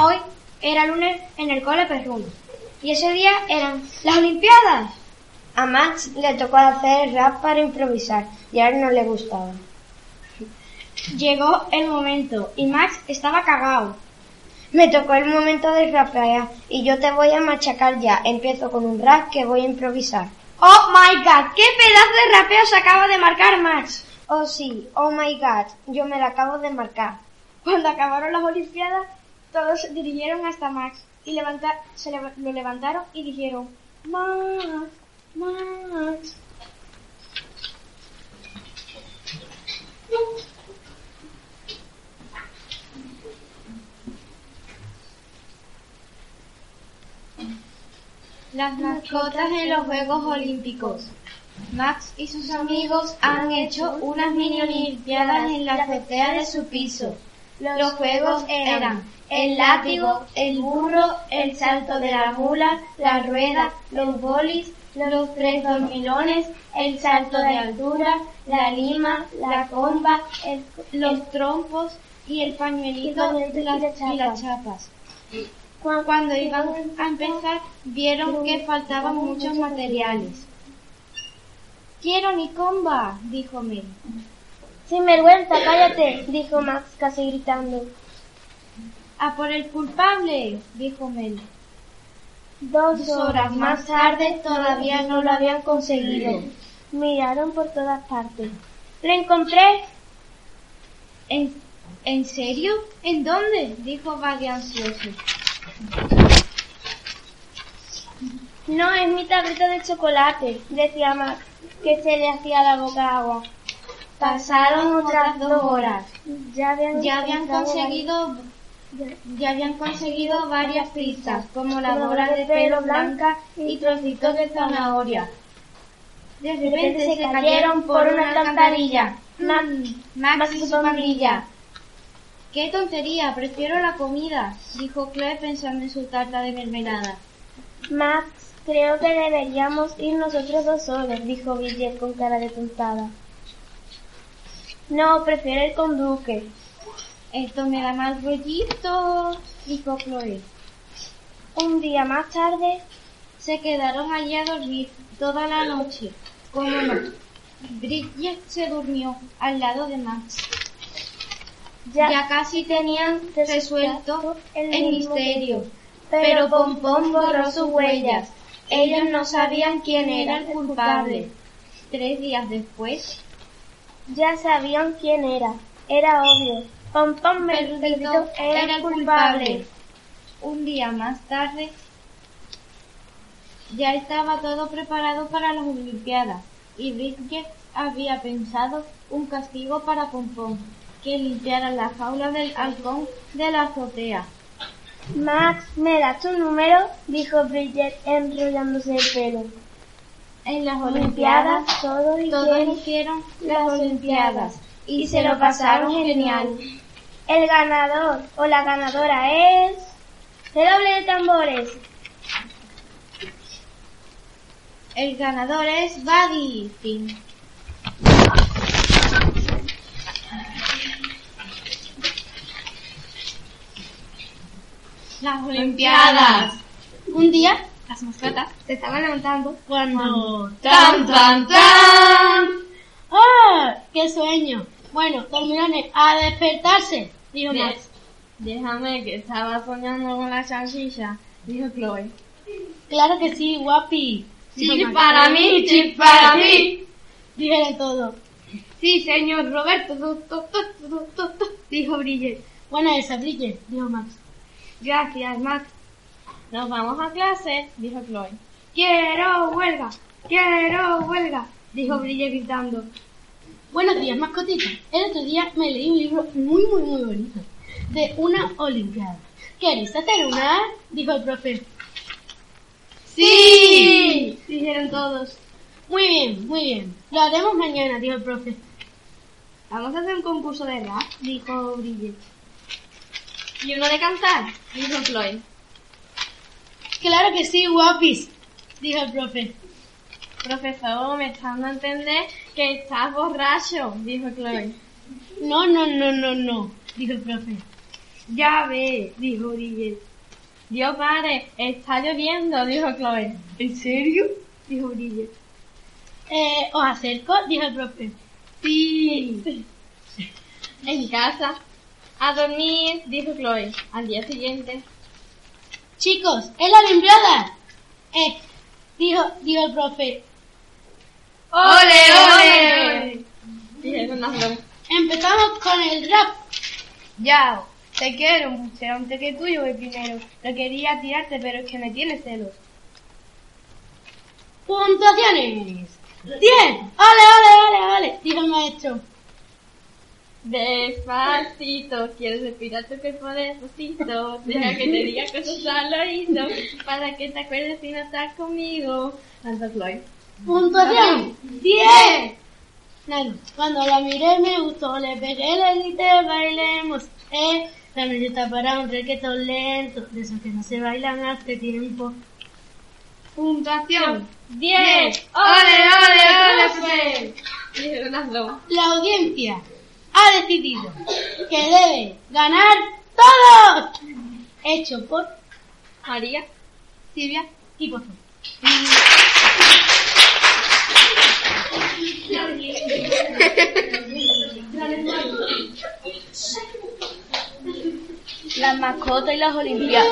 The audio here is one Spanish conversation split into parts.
Hoy era lunes en el cole perruno y ese día eran las Olimpiadas. A Max le tocó hacer rap para improvisar y a él no le gustaba. Llegó el momento y Max estaba cagado. Me tocó el momento de rapear y yo te voy a machacar ya. Empiezo con un rap que voy a improvisar. ¡Oh my god! ¡Qué pedazo de rapeo se acaba de marcar Max! Oh sí, oh my god, yo me la acabo de marcar. Cuando acabaron las Olimpiadas, todos se dirigieron hasta Max y se lo levantaron y dijeron Max, Max. Las mascotas en los Juegos Olímpicos. Max y sus amigos han hecho unas mini olimpiadas en la azotea de su piso. Los juegos eran el látigo, el burro, el salto de la mula, la rueda, los bolis, los tres dormilones, el salto de altura, la lima, la comba, el- los trompos y el pañuelito y las, y las chapas. Cu- Cuando iban a empezar, vieron que faltaban muchos materiales. Quiero mi comba, dijo Mel. Sin vergüenza, cállate, dijo Max casi gritando. A por el culpable, dijo Mel. Dos horas más tarde todavía no lo habían conseguido. Miraron por todas partes. ¡Lo encontré! ¿En, ¿En serio? ¿En dónde? dijo Buddy ansioso. No, es mi tableta de chocolate, decía Max, que se le hacía la boca agua. Pasaron otras dos horas. Ya habían, Ya habían encontrado conseguido varias- ya habían conseguido varias pistas, como la bola de pelo blanca y trocitos de zanahoria. De repente se cayeron por una alcantarilla. Max- Max y su pandilla. ¡Qué tontería! Prefiero la comida, dijo Chloe pensando en su tarta de mermelada. Max, creo que deberíamos ir nosotros dos solos, dijo Bridget con cara de tontada. No, prefiero ir con Duque. Esto me da mal rollito, dijo Chloe. Un día más tarde, Se quedaron allí a dormir toda la noche. Como no. Bridget se durmió al lado de Max. ya, Ya casi tenían resuelto el mismo misterio, pero pero Pompón borró sus huellas. Ellos no sabían quién era el culpable. Tres días después, Ya sabían quién era. Era obvio. Pom Pom Perrito Verdito era el culpable. Un día más tarde, ya estaba todo preparado para las Olimpiadas y Bridget había pensado un castigo para Pompón, que limpiara la jaula del halcón de la azotea. Max, ¿me das tu número? dijo Bridget enrollándose el pelo. En las Olimpiadas todos todos hicieron hicieron las Olimpiadas y se lo pasaron genial. El ganador o la ganadora es... Redoble de tambores. El ganador es Buddy. Fin. Las Olimpiadas. Un día, las mascotas se estaban levantando cuando... ¡Tan, tan, tan! ¡Ah! ¡Qué sueño! Bueno, dormilones, a despertarse, dijo. Max. Déjame que estaba soñando con la salchicha, dijo Chloe. Claro que sí, guapi. Sí, para mí, sí, para mí. Dígale todo. Sí, señor Roberto, tu, tu, tu, tu, tu, tu, dijo Bridget. Buena esa, Bridget, dijo Max. Gracias, Max. Nos vamos a clase, dijo Chloe. Quiero huelga, quiero huelga, dijo Bridget gritando. Buenos días, mascotitas. El otro día me leí un libro muy, muy, muy bonito. De una olimpiada. ¿Queréis hacer una? Dijo el profe. ¡Sí! Dijeron todos. Muy bien, muy bien. Lo haremos mañana, dijo el profe. Vamos a hacer un concurso de rap, dijo Bridget. ¿Y uno de cantar? Dijo Chloe. Claro que sí, guapis, dijo el profe. Profesor, me está dando a entender que estás borracho, dijo Chloe. No, no, no, no, no, dijo el profe. Ya ve, dijo Bridget. Dios padre, está lloviendo, dijo Chloe. ¿En serio? dijo Bridget. Eh, ¿Os acerco? dijo el profe. Sí. en casa. A dormir, dijo Chloe. Al día siguiente. Chicos, es la Olimpiada. Eh, dijo, dijo el profe. ¡Ole, ole! Empezamos con el rap. Ya, te quiero mucho, antes que tú yo voy primero. No quería tirarte, pero es que me tienes celos. Puntuaciones. 10. ¡Ole, ole, ole, ole! Dijo el maestro. Despacito, quieres respirar tu cuerpo despacito. Deja que te diga cosas al oído. Para que te acuerdes si no estás conmigo. Canta Chloe. Puntuación. 10. Bueno, cuando la miré me gustó, le pegué, le grité, bailemos, eh. La está para un requetón lento, de esos que no se bailan hace tiempo. Puntuación. 10. ¡Ole, ole, ole, pues! La audiencia ha decidido que debe ganar todos. Hecho por María, Silvia y por Las mascotas y las olimpiadas.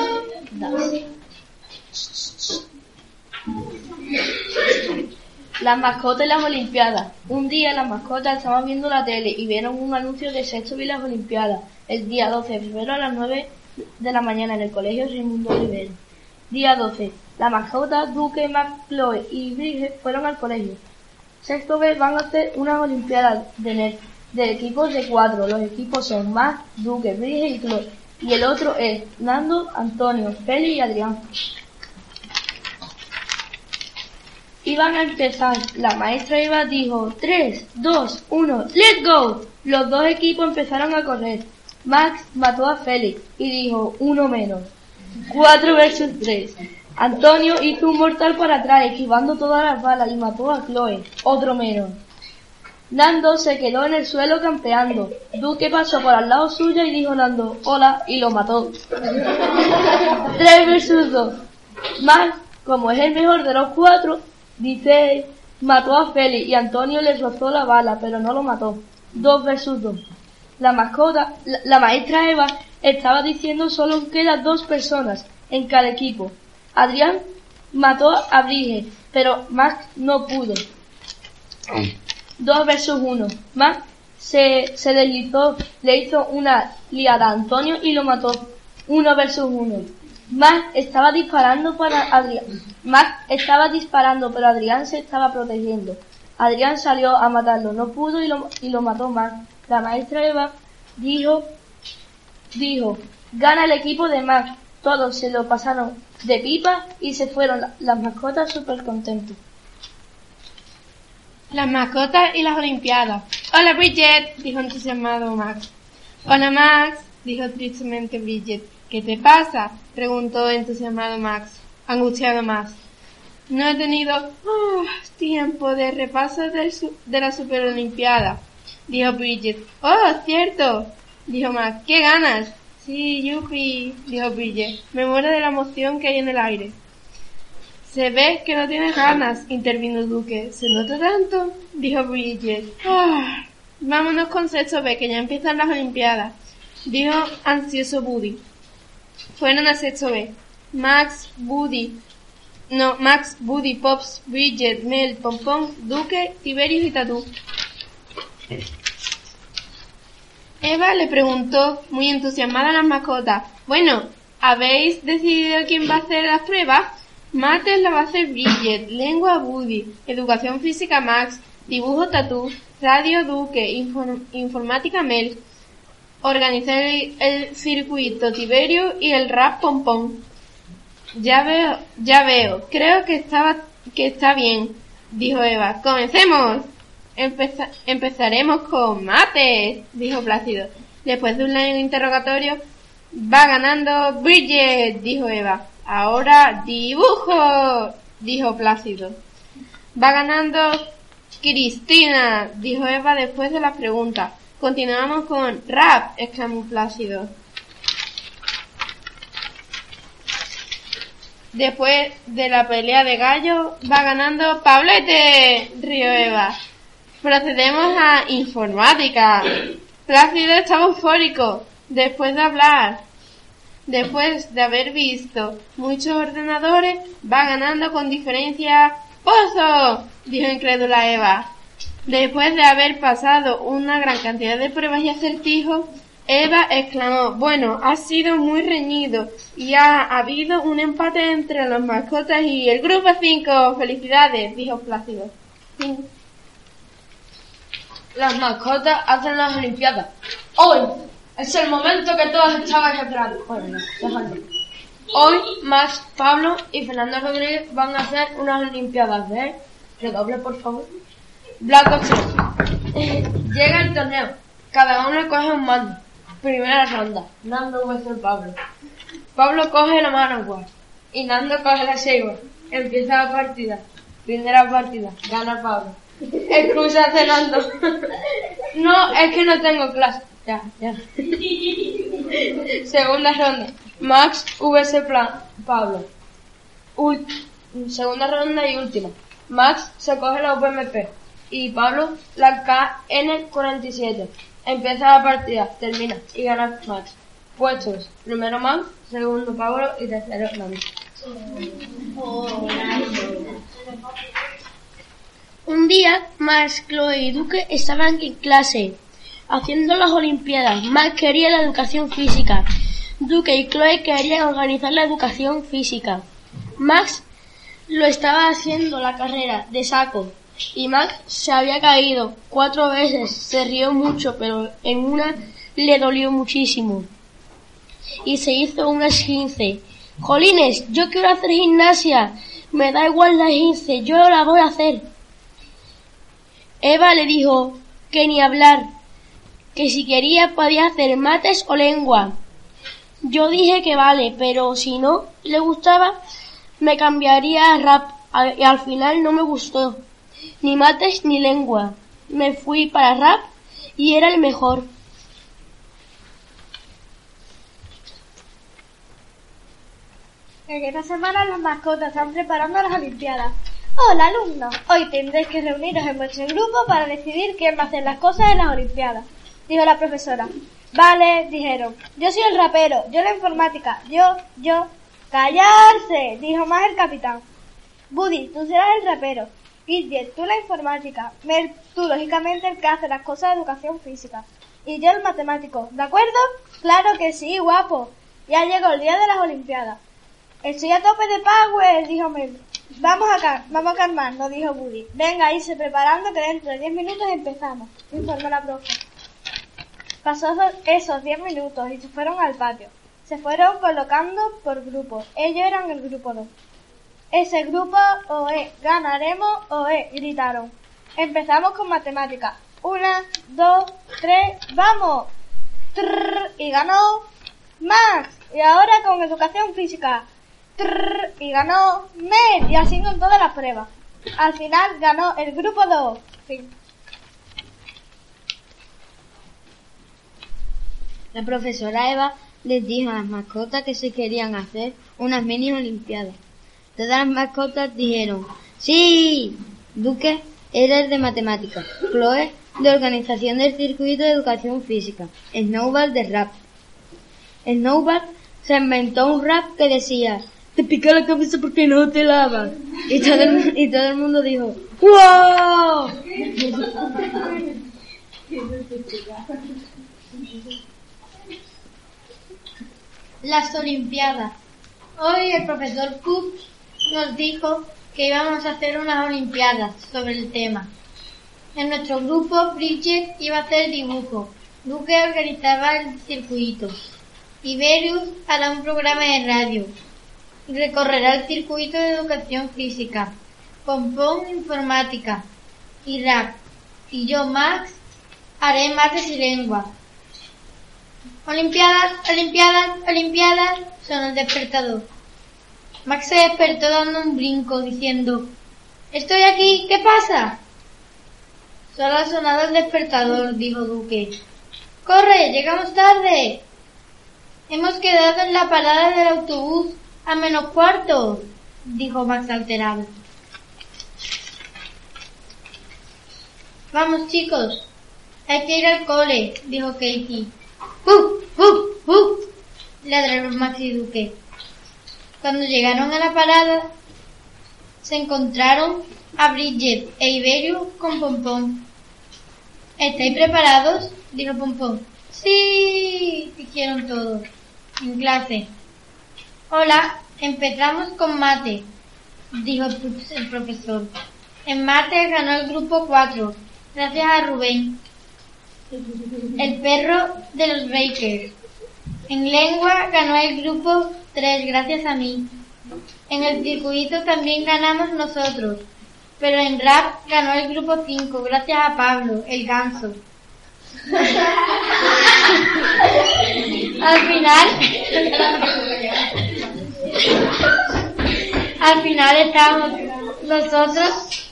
Las mascotas y las olimpiadas. Un día las mascotas estaban viendo la tele y vieron un anuncio de sexto y las olimpiadas. El día 12 de febrero a las 9 de la mañana en el colegio Raimundo Olivero. Día 12. La mascota, Duque, Mac, Chloe y Bridget fueron al colegio. Sexto vez van a hacer unas olimpiadas de, equipos de cuatro. Los equipos son Mac, Duque, Bridget y Chloe. Y el otro es Nando, Antonio, Feli y Adrián. Iban a empezar. La maestra Eva dijo 3, 2, 1, ¡Let's go! Los dos equipos empezaron a correr. Max mató a Félix y dijo uno menos. 4 versus 3. Antonio hizo un mortal para atrás, esquivando todas las balas y mató a Chloe. Otro menos. Nando se quedó en el suelo campeando. Duque pasó por al lado suyo y dijo Nando, hola, y lo mató. 3 versus 2. Max, como es el mejor de los cuatro, dice, mató a Félix y Antonio le rozó la bala, pero no lo mató. 2 versus 2. La mascota, la, maestra Eva estaba diciendo solo quedan dos personas en cada equipo. Adrián mató a Brige, pero Max no pudo. 2 versus 1. Max se, se deslizó, le hizo una liada a Antonio y lo mató. 1 versus 1. Max estaba disparando para Adrián. Max estaba disparando, pero Adrián se estaba protegiendo. Adrián salió a matarlo, no pudo y lo, y lo mató Max. La maestra Eva dijo, dijo, gana el equipo de Max. Todos se lo pasaron de pipa y se fueron la- las mascotas súper contentos. Las mascotas y las olimpiadas. Hola Bridget, dijo entusiasmado Max. Hola Max, dijo tristemente Bridget. ¿Qué te pasa? Preguntó entusiasmado Max, angustiado Max. No he tenido ah, tiempo de repaso del su- de la superolimpiada, dijo Bridget. Oh, cierto, dijo Max. ¿Qué ganas? Sí, yupi, dijo Bridget. Me muero de la emoción que hay en el aire. Se ve que no tienes ganas, intervino Duque. ¿Se nota tanto? dijo Bridget. Ah, vámonos con sexto B, que ya empiezan las Olimpiadas, dijo ansioso Buddy. Fueron a sexto B. Max, Buddy, no, Max, Buddy, Pops, Bridget, Mel, Pompón, Duque, Tiberius y Tatú. Eva le preguntó, muy entusiasmada a las mascotas, bueno, ¿habéis decidido quién va a hacer las pruebas? Mates la va a hacer Bridget, lengua Buddy, educación física Max, dibujo Tatú, radio Duque, inform- informática Mel. Organicé el, circuito Tiberio y el rap pompón. Ya veo, ya veo. Creo que estaba, que está bien, dijo Eva. ¡Comencemos! Empeza- empezaremos con mates, dijo Plácido. Después de un largo interrogatorio, va ganando Bridget, dijo Eva. Ahora dibujo, dijo Plácido. Va ganando Cristina, dijo Eva después de las preguntas. Continuamos con rap, exclamó Plácido. Después de la pelea de gallo, va ganando Pablete, río Eva. Procedemos a informática. Plácido estaba eufórico después de hablar. Después de haber visto muchos ordenadores, va ganando con diferencia Pozo, dijo incrédula Eva. Después de haber pasado una gran cantidad de pruebas y acertijos, Eva exclamó, bueno, ha sido muy reñido y ha habido un empate entre las mascotas y el grupo 5. Felicidades, dijo Plácido. Las mascotas hacen las Olimpiadas. Hoy es el momento que todos estabais esperando. Hoy Max, Pablo y Fernando Rodríguez van a hacer unas Olimpiadas de redoble, por favor. Black Ops. Eh, Llega el torneo. Cada uno coge un mando. Primera ronda. Nando vs Pablo. Pablo coge la mano y Nando coge la Seiwa. Empieza la partida. Primera partida. Gana Pablo. Excusa Nando. No, es que no tengo clase. Ya, ya. Segunda ronda. Max vs Pablo. Ul- segunda ronda y última. Max se coge la UPMP y Pablo la KN47. Empieza la partida, termina y gana Max. Puestos. Primero Max, segundo Pablo y tercero Nando. Un día, Max, Chloe y Duque estaban en clase haciendo las Olimpiadas. Max quería la educación física. Duque y Chloe querían organizar la educación física. Max lo estaba haciendo la carrera de saco y Max se había caído cuatro veces. Se rió mucho, pero en una le dolió muchísimo y se hizo un esguince. Jolines, yo quiero hacer gimnasia. Me da igual la esguince, yo la voy a hacer. Eva le dijo que ni hablar, que si quería podía hacer mates o lengua. Yo dije que vale, pero si no le gustaba, me cambiaría a rap y al final no me gustó. Ni mates ni lengua. Me fui para rap y era el mejor. En esta semana las mascotas están preparando las Olimpiadas. Hola alumnos, hoy tendréis que reuniros en vuestro grupo para decidir quién va a hacer las cosas en las Olimpiadas, dijo la profesora. Vale, dijeron. Yo soy el rapero, yo la informática, yo, yo. ¡Callarse! dijo más el capitán. Buddy, tú serás el rapero. Tú la informática. Mer, tú lógicamente el que hace las cosas de educación física. Y yo el matemático, ¿de acuerdo? Claro que sí, guapo. Ya llegó el día de las Olimpiadas. Estoy a tope de power, dijo Mel. Vamos acá, vamos a calmarnos, dijo Buddy. Venga, irse preparando que dentro de 10 minutos empezamos, informó la profe. Pasó esos 10 minutos y se fueron al patio. Se fueron colocando por grupos. Ellos eran el grupo 2. Ese grupo OE, ganaremos OE, gritaron. Empezamos con matemáticas. Una, dos, tres, vamos. Trrr, y ganó Max. Y ahora con educación física. Trrr, y ganó Mel. Y así con todas las pruebas. Al final ganó el grupo 2. Fin. La profesora Eva les dijo a las mascotas que se querían hacer unas mini olimpiadas. Todas las mascotas dijeron, ¡Sí! Duque era el de matemáticas, Chloe de organización del circuito de educación física, Snowball de rap. Snowball se inventó un rap que decía, te pica la cabeza porque no te lavas. Y todo el, y todo el mundo dijo, ¡Wow! Las Olimpiadas. Hoy el profesor Cook nos dijo que íbamos a hacer unas Olimpiadas sobre el tema. En nuestro grupo, Bridget iba a hacer dibujo, Duque organizaba el circuito. Iberius hará un programa de radio. Recorrerá el circuito de educación física. Pompón informática. Y rap. Y yo, Max, haré mates y lengua. Olimpiadas, Olimpiadas, Olimpiadas, sonó el despertador. Max se despertó dando un brinco diciendo, Estoy aquí, ¿qué pasa? Solo ha sonado el despertador, dijo Duque. ¡Corre! ¡Llegamos tarde! Hemos quedado en la parada del autobús a menos cuarto, dijo Max alterado. Vamos chicos, hay que ir al cole, dijo Katie. ¡Uh! ¡Uh! ¡Uh! ladraron Max y Duque. Cuando llegaron a la parada, se encontraron a Bridget e Iberio con Pompón. ¿Estáis preparados? dijo Pompón. Sí, dijeron todos, en clase. Hola, empezamos con mate, dijo el profesor. En mate ganó el grupo 4, gracias a Rubén, el perro de los Bakers. En lengua ganó el grupo 3, gracias a mí. En el circuito también ganamos nosotros, pero en rap ganó el grupo 5, gracias a Pablo, el ganso. al final, al final estábamos nosotros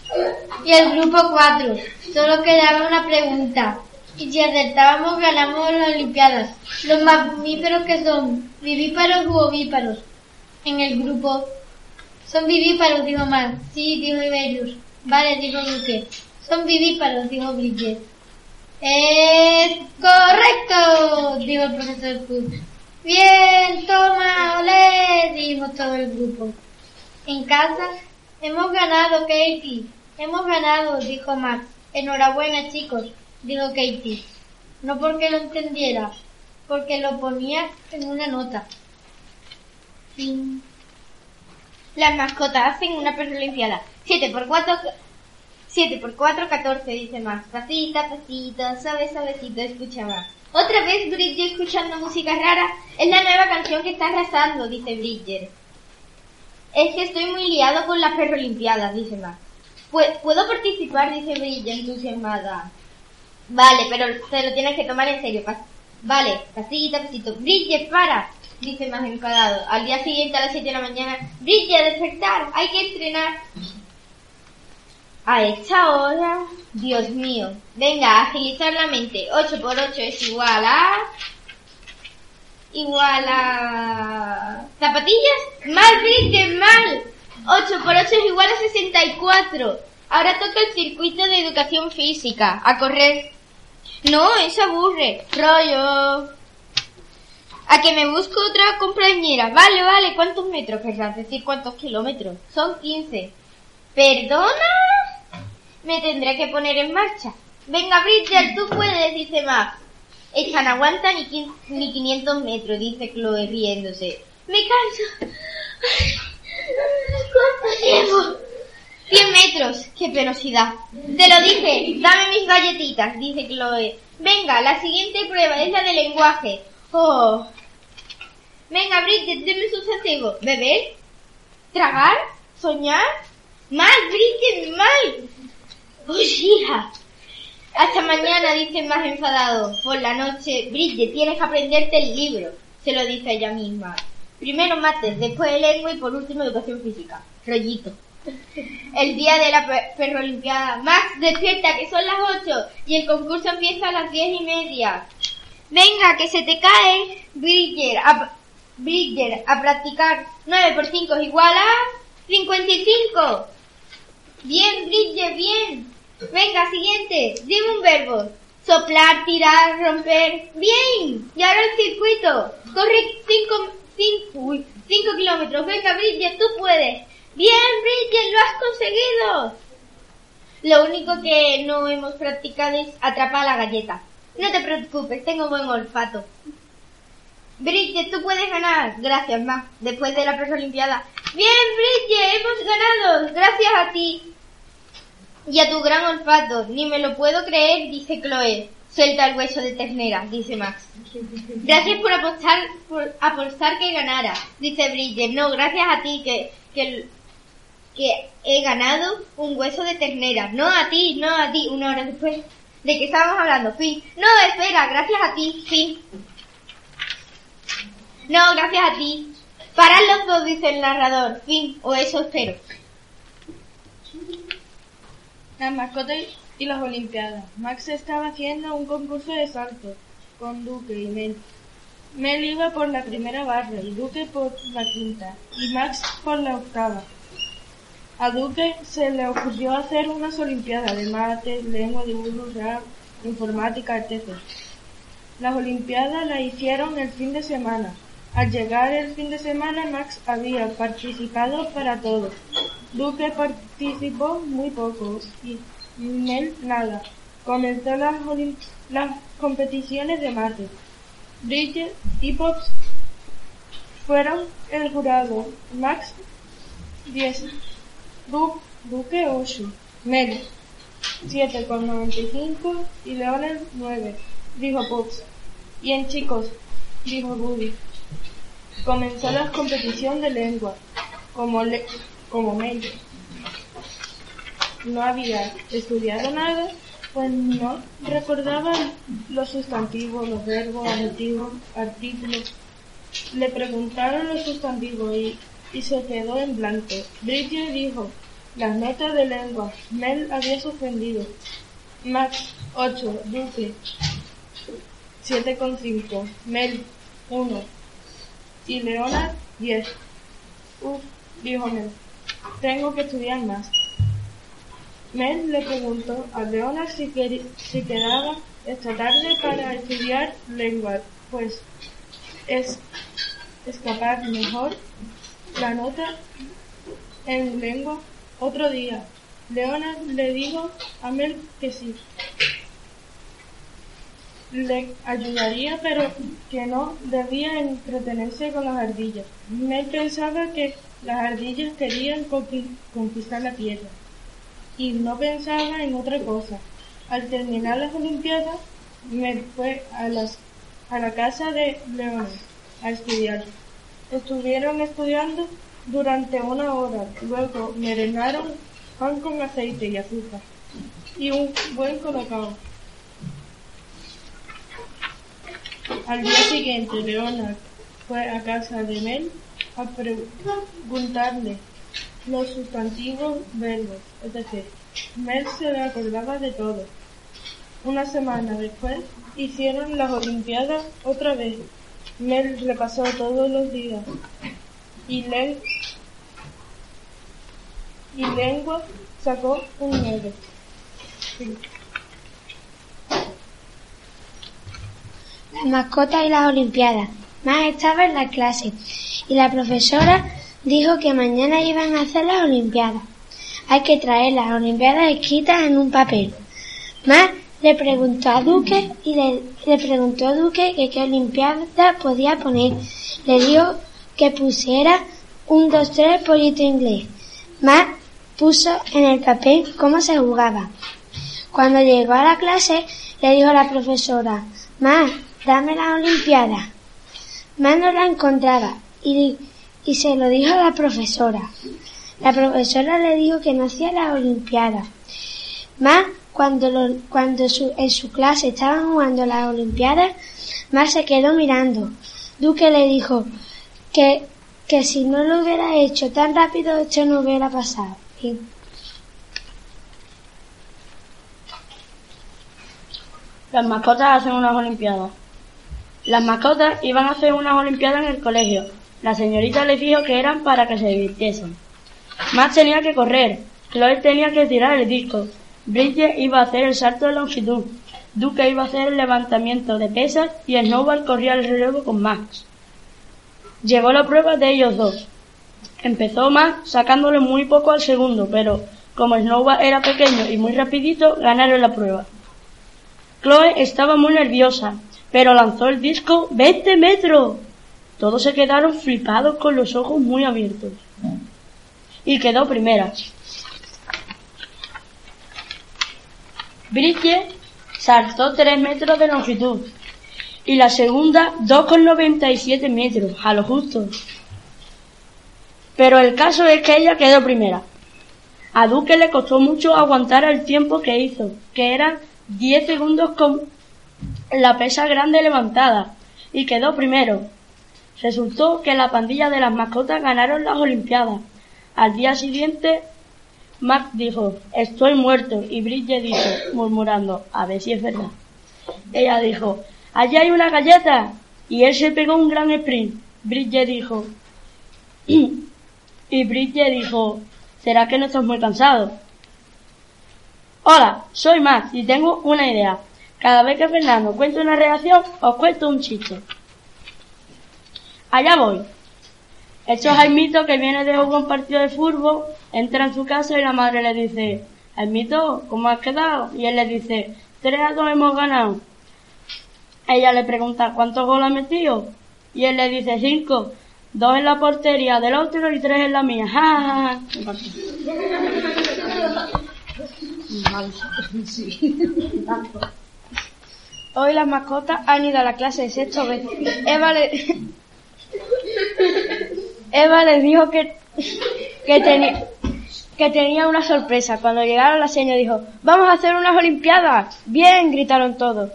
y el grupo 4. Solo quedaba una pregunta. Y si acertábamos ganamos las Olimpiadas. Los mamíferos que son vivíparos u ovíparos. En el grupo son vivíparos, dijo Mar. Sí, dijo Iberius. Vale, dijo Duque. Son vivíparos, dijo Bridget. Es correcto, dijo el profesor Putz. Bien, toma, olé, dijo todo el grupo. En casa, hemos ganado, Katie. Hemos ganado, dijo Max. Enhorabuena, chicos, dijo Katie. No porque lo entendiera, porque lo ponía en una nota. Fin. Las mascotas hacen una limpiada. 7 por 4, 7 por 4, 14, dice Max. Pasita, pasito, suave, suavecito, escucha más. Otra vez Bridger escuchando música rara. Es la nueva canción que está arrasando, dice Bridger. Es que estoy muy liado con las perrolimpiadas, dice Max. ¿Puedo participar? dice Bridger entusiasmada. Vale, pero te lo tienes que tomar en serio. vale, pasita, pasito. Bridger, para dice más enfadado. Al día siguiente a las 7 de la mañana, Brilla, despertar, hay que entrenar. A esta hora, Dios mío, venga, agilizar la mente. 8 por 8 es igual a... Igual a... ¿Zapatillas? Mal, Bridget, mal. 8 por 8 es igual a 64. Ahora toca el circuito de educación física. A correr. No, eso aburre. Rollo. A que me busco otra compañera. Vale, vale. ¿Cuántos metros querrás decir? ¿Cuántos kilómetros? Son 15. ¿Perdona? Me tendré que poner en marcha. Venga, Bridger, tú puedes, dice Max. Esta no aguanta ni, ni 500 metros, dice Chloe riéndose. Me canso. ¿Cuánto llevo? 100 metros. ¡Qué velocidad! Te lo dije. Dame mis galletitas, dice Chloe. Venga, la siguiente prueba es la de lenguaje. Oh, Venga, Bridget, deme sustantivo. ¿Beber? ¿Tragar? ¿Soñar? ¡Mal, Bridget, mal! ¡Oh, hija! Hasta mañana, dice más enfadado. Por la noche, Bridget, tienes que aprenderte el libro. Se lo dice ella misma. Primero mates, después lengua y por último educación física. Rollito. El día de la perrolimpiada. Max, despierta, que son las ocho y el concurso empieza a las diez y media. Venga, que se te cae. Bridget, Bridger, a practicar. 9 por 5 es igual a 55. Bien, Bridger, bien. Venga, siguiente. Dime un verbo. Soplar, tirar, romper. Bien. Y ahora el circuito. Corre 5 cinco, kilómetros. Venga, Bridger, tú puedes. Bien, Bridger, lo has conseguido. Lo único que no hemos practicado es atrapar la galleta. No te preocupes, tengo buen olfato. Bridget, tú puedes ganar. Gracias, Ma. Después de la olimpiada. Bien, Bridget, hemos ganado. Gracias a ti. Y a tu gran olfato. Ni me lo puedo creer, dice Chloe. Suelta el hueso de ternera, dice Max. Gracias por apostar, por apostar que ganara, dice Bridget. No, gracias a ti que, que, que he ganado un hueso de ternera. No a ti, no a ti. Una hora después. ¿De qué estábamos hablando? Fin. No, espera, gracias a ti. Fin. No, gracias a ti. Parad los dos, dice el narrador. Fin. O eso espero. Las mascotas y las olimpiadas. Max estaba haciendo un concurso de salto con Duque y Mel. Mel iba por la primera barra y Duque por la quinta y Max por la octava. A Duque se le ocurrió hacer unas olimpiadas de mates, lengua, dibujo, rap, informática, etc. Las olimpiadas las hicieron el fin de semana. Al llegar el fin de semana Max había participado para todo. Duque participó muy poco y Mel nada. Comenzó las, las competiciones de mate. Bridget y Pops fueron el jurado. Max 10. Du- Duque 8. Mel 7,95 y Leonel 9. Dijo Pops. Bien chicos, dijo Woody. Comenzó la competición de lengua. Como, le- como Mel no había estudiado nada, pues no recordaba los sustantivos, los verbos, adjetivos, artículos. Le preguntaron los sustantivos y, y se quedó en blanco. Bridget dijo las notas de lengua. Mel había suspendido. Max 8, Duque 7,5, Mel 1 y Leona 10. Uf, dijo Mel, tengo que estudiar más. Mel le preguntó a Leona si, si quedaba esta tarde para estudiar lengua, pues es escapar mejor la nota en lengua otro día. Leona le dijo a Mel que sí. Le ayudaría, pero que no debía entretenerse con las ardillas. Mel pensaba que las ardillas querían conqui- conquistar la tierra y no pensaba en otra cosa. Al terminar las Olimpiadas, me fue a, a la casa de Leona a estudiar. Estuvieron estudiando durante una hora, luego merendaron pan con aceite y azúcar y un buen colocado. Al día siguiente, Leona fue a casa de Mel a preguntarle los sustantivos verbos, es decir, Mel se le acordaba de todo. Una semana después hicieron las Olimpiadas otra vez. Mel repasó todos los días y, len- y lengua sacó un 9. Sí. Las mascotas y las olimpiadas. Más estaba en la clase y la profesora dijo que mañana iban a hacer las olimpiadas. Hay que traer las olimpiadas escritas en un papel. Más le preguntó a Duque y le, preguntó a Duque que qué olimpiada podía poner. Le dijo que pusiera un, dos, tres, pollito inglés. Más puso en el papel cómo se jugaba. Cuando llegó a la clase, le dijo a la profesora, Más, dame la olimpiada. Más no la encontraba y, y se lo dijo a la profesora. La profesora le dijo que no hacía la olimpiada. Más, cuando, lo- cuando su- en su clase estaban jugando las olimpiadas, Más se quedó mirando. Duque le dijo que, que si no lo hubiera hecho tan rápido, esto no hubiera pasado. Las mascotas hacen unas olimpiadas. Las mascotas iban a hacer unas olimpiadas en el colegio. La señorita les dijo que eran para que se divirtiesen. Max tenía que correr. Chloe tenía que tirar el disco. Bridget iba a hacer el salto de longitud. Duque iba a hacer el levantamiento de pesas y Snowball corría el relevo con Max. Llegó la prueba de ellos dos. Empezó Max sacándole muy poco al segundo, pero como Snowball era pequeño y muy rapidito, ganaron la prueba. Chloe estaba muy nerviosa, pero lanzó el disco 20 metros. Todos se quedaron flipados con los ojos muy abiertos. Y quedó primera. Bridget saltó 3 metros de longitud y la segunda 2,97 metros, a lo justo. Pero el caso es que ella quedó primera. A Duque le costó mucho aguantar el tiempo que hizo, que eran 10 segundos con la pesa grande levantada, y quedó primero. Resultó que la pandilla de las mascotas ganaron las Olimpiadas. Al día siguiente, Max dijo, estoy muerto, y Bridget dijo, murmurando, a ver si es verdad. Ella dijo, allí hay una galleta, y él se pegó un gran sprint. Bridget dijo, y Bridget dijo, ¿será que no estás muy cansado? Hola, soy Max y tengo una idea. Cada vez que Fernando cuente una reacción, os cuento un chiste. Allá voy. Hecho Jaimito, que viene de jugar un partido de fútbol, entra en su casa y la madre le dice, Jaimito, ¿cómo has quedado? Y él le dice, tres a dos hemos ganado. Ella le pregunta, ¿cuántos goles ha metido? Y él le dice, cinco. Dos en la portería del otro y tres en la mía. Ja, ja, ja. Hoy las mascotas han ido a la clase de sexto B. Eva le... Eva les dijo que, que, tenía, que tenía una sorpresa. Cuando llegaron la señora dijo, vamos a hacer unas olimpiadas. Bien, gritaron todos.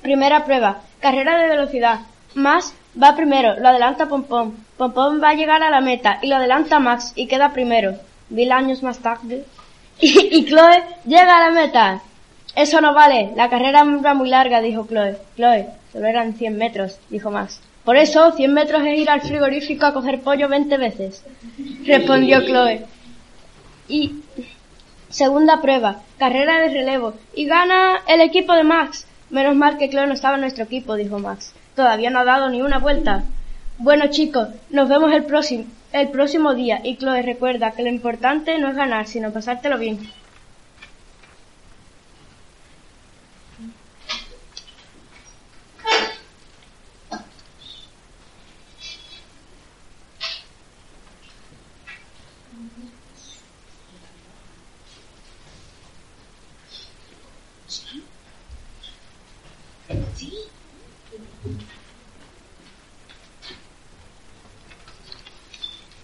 Primera prueba, carrera de velocidad. Más va primero, lo adelanta Pompón. Pompón va a llegar a la meta y lo adelanta Max y queda primero. Mil años más tarde. Y, y Chloe llega a la meta. Eso no vale, la carrera era muy larga, dijo Chloe. Chloe, solo eran 100 metros, dijo Max. Por eso, 100 metros es ir al frigorífico a coger pollo 20 veces, respondió Chloe. Y segunda prueba, carrera de relevo. Y gana el equipo de Max. Menos mal que Chloe no estaba en nuestro equipo, dijo Max. Todavía no ha dado ni una vuelta. Bueno chicos, nos vemos el próximo, el próximo día y Chloe recuerda que lo importante no es ganar, sino pasártelo bien.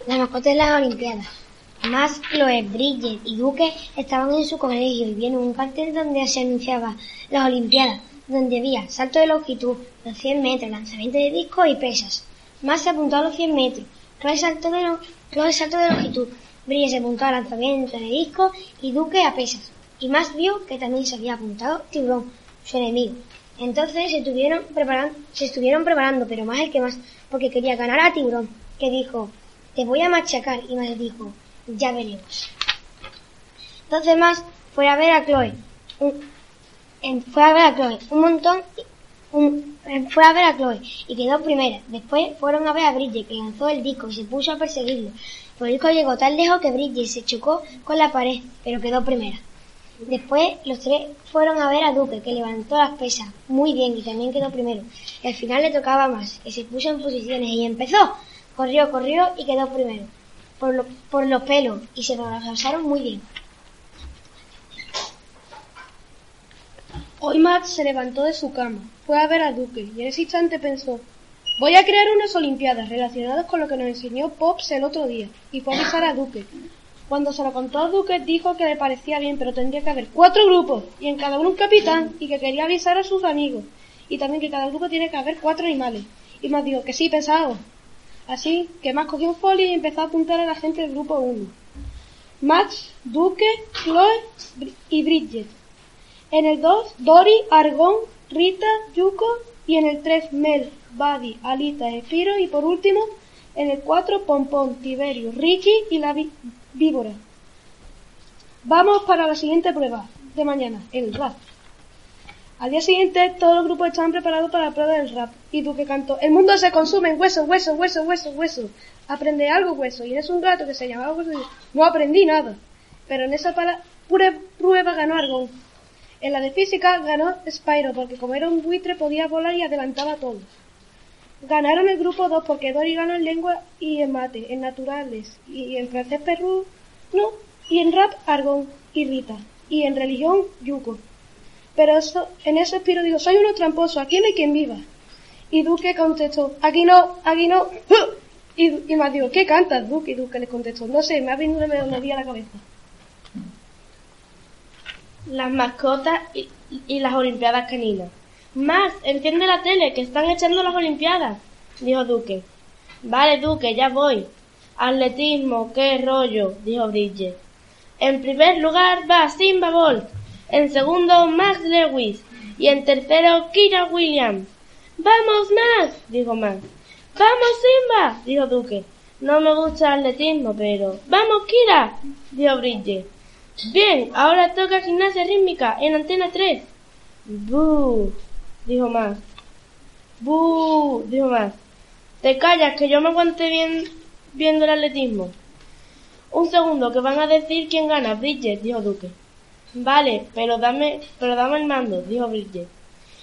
La mascota de las Olimpiadas. Max, Chloe, Bridget y Duque estaban en su colegio y vieron un cartel donde se anunciaba las Olimpiadas, donde había salto de longitud, los 100 metros, lanzamiento de disco y pesas. Max se apuntó a los 100 metros, Chloe salto de, salto de longitud, Bridget se apuntó al lanzamiento de disco y Duque a pesas. Y Max vio que también se había apuntado Tiburón, su enemigo. Entonces se estuvieron preparando, se estuvieron preparando, pero más el que más, porque quería ganar a Tiburón, que dijo, te voy a machacar. Y Max dijo, ya veremos. Entonces Max fue a ver a Chloe. Un- fue a ver a Chloe un montón. un- fue a ver a Chloe y quedó primera. Después fueron a ver a Bridget que lanzó el disco y se puso a perseguirlo. Pero el disco llegó tan lejos que Bridget se chocó con la pared, pero quedó primera. Después los tres fueron a ver a Duque, que levantó las pesas muy bien y también quedó primero. Y al final le tocaba más, que se puso en posiciones y empezó. Corrió, corrió y quedó primero. Por, lo- por los pelos y se lo pasaron muy bien. Hoy Max se levantó de su cama, fue a ver a Duque y en ese instante pensó, voy a crear unas olimpiadas relacionadas con lo que nos enseñó Pops el otro día y fue a avisar a Duque. Cuando se lo contó a Duque dijo que le parecía bien pero tendría que haber cuatro grupos y en cada uno un capitán y que quería avisar a sus amigos y también que cada grupo tiene que haber cuatro animales. Y Max dijo que sí, pesado. Así que Max cogió un folio y empezó a apuntar a la gente del grupo 1. Max, Duque, Chloe y Bridget. En el 2, Dori, Argón, Rita, Yuko. Y en el 3, Mel, Buddy, Alita, Espiro. Y por último, en el 4, Pompón, Tiberio, Ricky y la víbora. Vamos para la siguiente prueba de mañana, el rap. Al día siguiente, todos los grupos estaban preparados para la prueba del rap. Y Duque cantó, el mundo se consume en hueso, hueso, hueso, hueso, hueso. Aprende algo, hueso. Y en un gato que se llamaba hueso dijo, no aprendí nada. Pero en esa pure- prueba ganó Argón. En la de física ganó Spyro porque como era un buitre podía volar y adelantaba a todos. Ganaron el grupo 2 porque Dori ganó en lengua y en mate, en naturales, y en francés Perú, no, y en rap Argón y Rita, y en religión Yuko. Pero eso, en eso Espiro dijo, soy uno tramposo, aquí no hay quien viva. Y Duque contestó, aquí no, aquí no. Y, y más dijo, ¿qué cantas, Duque? Y Duque le contestó, no sé, me ha venido una melodía a la cabeza. Las mascotas y, y las olimpiadas caninas. Max, enciende la tele, que están echando las olimpiadas, dijo Duque. Vale, Duque, ya voy. Atletismo, qué rollo, dijo Bridget. En primer lugar va Simba Bolt, en segundo Max Lewis y en tercero Kira Williams. ¡Vamos, Max! dijo Max. ¡Vamos, Simba! dijo Duque. No me gusta el atletismo, pero... ¡Vamos, Kira! dijo Bridget. Bien, ahora toca gimnasia rítmica en Antena 3. ¡Bú! dijo Max. ¡Bú! dijo Max. Te callas, que yo me aguanté bien viendo el atletismo. Un segundo, que van a decir quién gana, Bridget, dijo Duque. Vale, pero dame, pero dame el mando, dijo Bridget.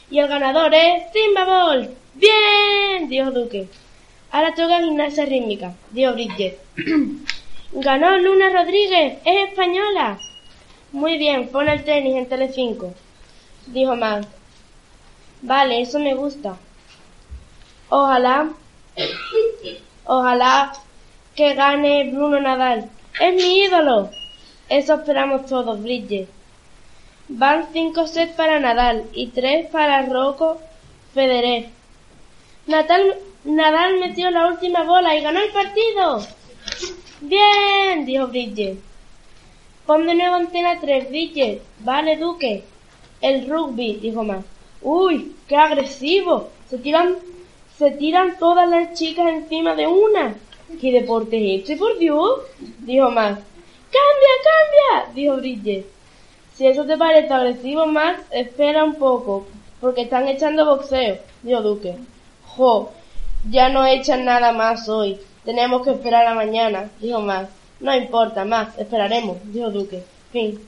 Y el ganador es Simba Bolt. Bien, dijo Duque. Ahora toca gimnasia rítmica, dijo Bridget. Ganó Luna Rodríguez, es española. Muy bien, pon el tenis en Telecinco, dijo Max. Vale, eso me gusta. Ojalá, ojalá que gane Bruno Nadal. Es mi ídolo. Eso esperamos todos, Bridget. Van cinco sets para Nadal y tres para Rocco Federer. Nadal metió la última bola y ganó el partido. Bien, dijo Bridget. Pon de nuevo antena 3, Bridget. Vale, Duque. El rugby, dijo Max. Uy, qué agresivo. Se tiran, se tiran todas las chicas encima de una. ¿Qué deporte es este, por Dios? Dijo Max. ¡Cambia, cambia! dijo Bridget. Si eso te parece agresivo, Max, espera un poco, porque están echando boxeo, dijo Duque. Jo, ya no echan nada más hoy. Tenemos que esperar a mañana, dijo Max. No importa, Max, esperaremos, dijo Duque. Fin.